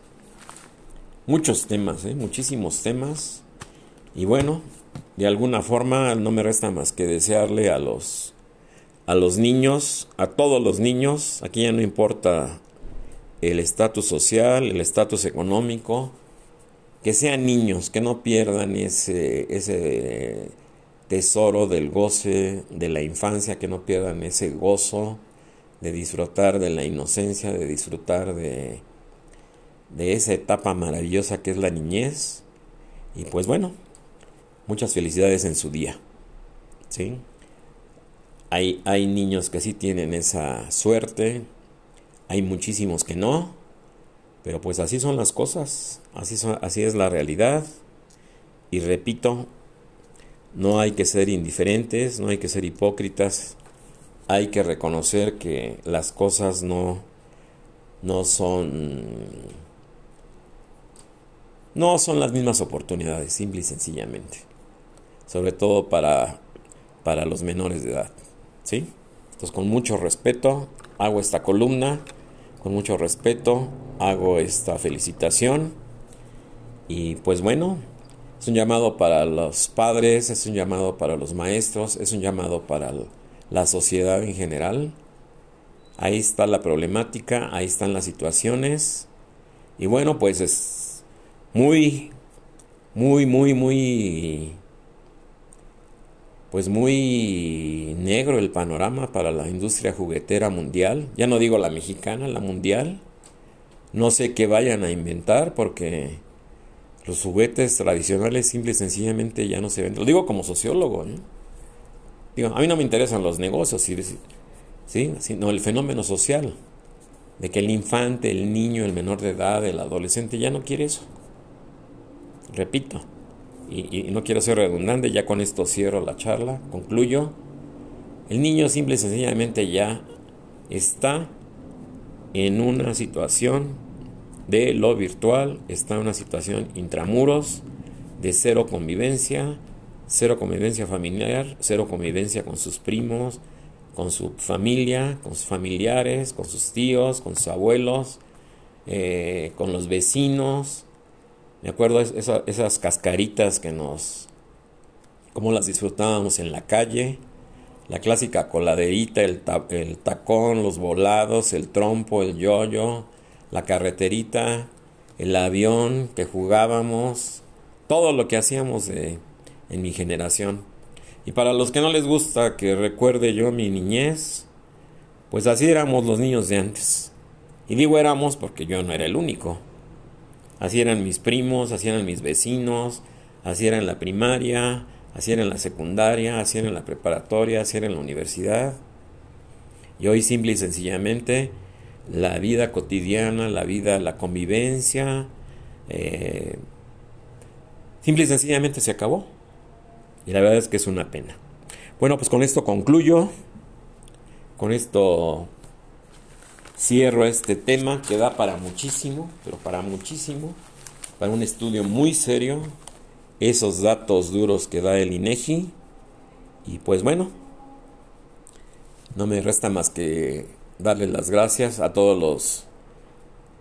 muchos temas, ¿eh? muchísimos temas. Y bueno, de alguna forma no me resta más que desearle a los, a los niños, a todos los niños, aquí ya no importa el estatus social, el estatus económico, que sean niños, que no pierdan ese, ese tesoro del goce de la infancia, que no pierdan ese gozo de disfrutar de la inocencia, de disfrutar de, de esa etapa maravillosa que es la niñez. Y pues bueno, muchas felicidades en su día. ¿sí? Hay, hay niños que sí tienen esa suerte, hay muchísimos que no. Pero pues así son las cosas, así, así es la realidad. Y repito, no hay que ser indiferentes, no hay que ser hipócritas, hay que reconocer que las cosas no, no son no son las mismas oportunidades, simple y sencillamente. Sobre todo para, para los menores de edad. ¿Sí? Entonces, con mucho respeto, hago esta columna con mucho respeto hago esta felicitación y pues bueno, es un llamado para los padres, es un llamado para los maestros, es un llamado para la sociedad en general. Ahí está la problemática, ahí están las situaciones y bueno, pues es muy, muy, muy, muy pues muy negro el panorama para la industria juguetera mundial. Ya no digo la mexicana, la mundial. No sé qué vayan a inventar porque los juguetes tradicionales simple y sencillamente ya no se venden. Lo digo como sociólogo. Digo, a mí no me interesan los negocios, ¿sí? sino el fenómeno social. De que el infante, el niño, el menor de edad, el adolescente ya no quiere eso. Repito, y, no quiero ser redundante, ya con esto cierro la charla, concluyo. El niño simple y sencillamente ya está en una situación de lo virtual, está en una situación intramuros, de cero convivencia, cero convivencia familiar, cero convivencia con sus primos, con su familia, con sus familiares, con sus tíos, con sus abuelos, eh, con los vecinos, me acuerdo esas cascaritas que nos... cómo las disfrutábamos en la calle. La clásica coladerita, el, el tacón, los volados, el trompo, el yoyo, la carreterita, el avión que jugábamos, todo lo que hacíamos en mi generación. Y para los que no les gusta que recuerde yo mi niñez, pues así éramos los niños de antes. Y digo éramos porque yo no era el único. Así eran mis primos, así eran mis vecinos, así era en la primaria, así era en la secundaria, así era en la preparatoria, así era en la universidad. Y hoy simple y sencillamente la vida cotidiana, la vida, la convivencia, eh, simple y sencillamente se acabó. Y la verdad es que es una pena. Bueno, pues con esto concluyo. Con esto cierro este tema que da para muchísimo, pero para muchísimo, para un estudio muy serio, esos datos duros que da el INEGI. Y pues bueno, no me resta más que darle las gracias a todos los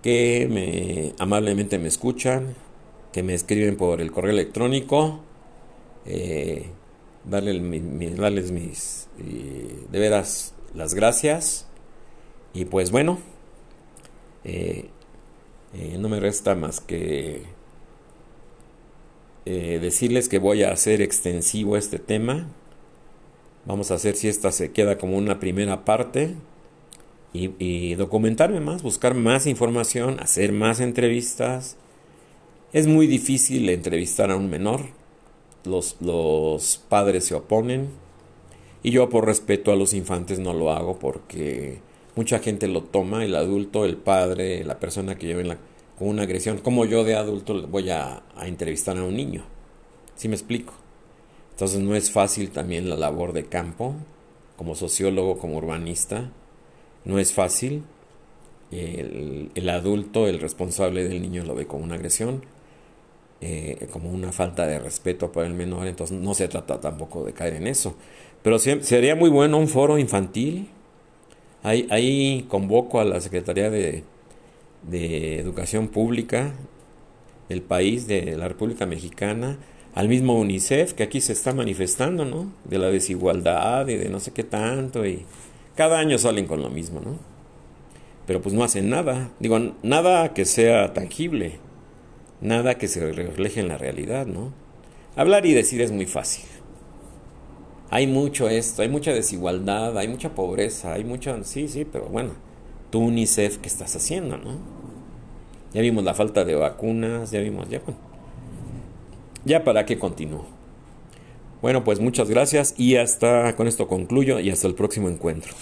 que me amablemente me escuchan, que me escriben por el correo electrónico, eh, darle, darles mis, eh, de veras, las gracias. Y pues bueno, eh, no me resta más que decirles que voy a hacer extensivo este tema. Vamos a hacer si esta se queda como una primera parte y, documentarme más, buscar más información, hacer más entrevistas. Es muy difícil entrevistar a un menor, los, los padres se oponen y yo por respeto a los infantes no lo hago porque mucha gente lo toma, el adulto, el padre, la persona que lleva con una agresión, como yo de adulto voy a, entrevistar a un niño. ¿Sí me explico? Entonces no es fácil también la labor de campo, como sociólogo, como urbanista, no es fácil. El, adulto, el responsable del niño lo ve como una agresión, eh, como una falta de respeto para el menor, entonces no se trata tampoco de caer en eso. Pero sería muy bueno un foro infantil. Ahí, ahí convoco a la Secretaría de, de Educación Pública del país, de la República Mexicana, al mismo UNICEF que aquí se está manifestando, ¿no? De la desigualdad y de no sé qué tanto y cada año salen con lo mismo, ¿no? Pero pues no hacen nada. Digo, nada que sea tangible. Nada que se refleje en la realidad, ¿no? Hablar y decir es muy fácil. Hay mucho esto, hay mucha desigualdad, hay mucha pobreza, hay mucho... Sí, sí, pero bueno, tú UNICEF, ¿qué estás haciendo, no? Ya vimos la falta de vacunas, ya vimos, ya, bueno. Ya para qué continúo. Bueno, pues muchas gracias y hasta con esto concluyo y hasta el próximo encuentro.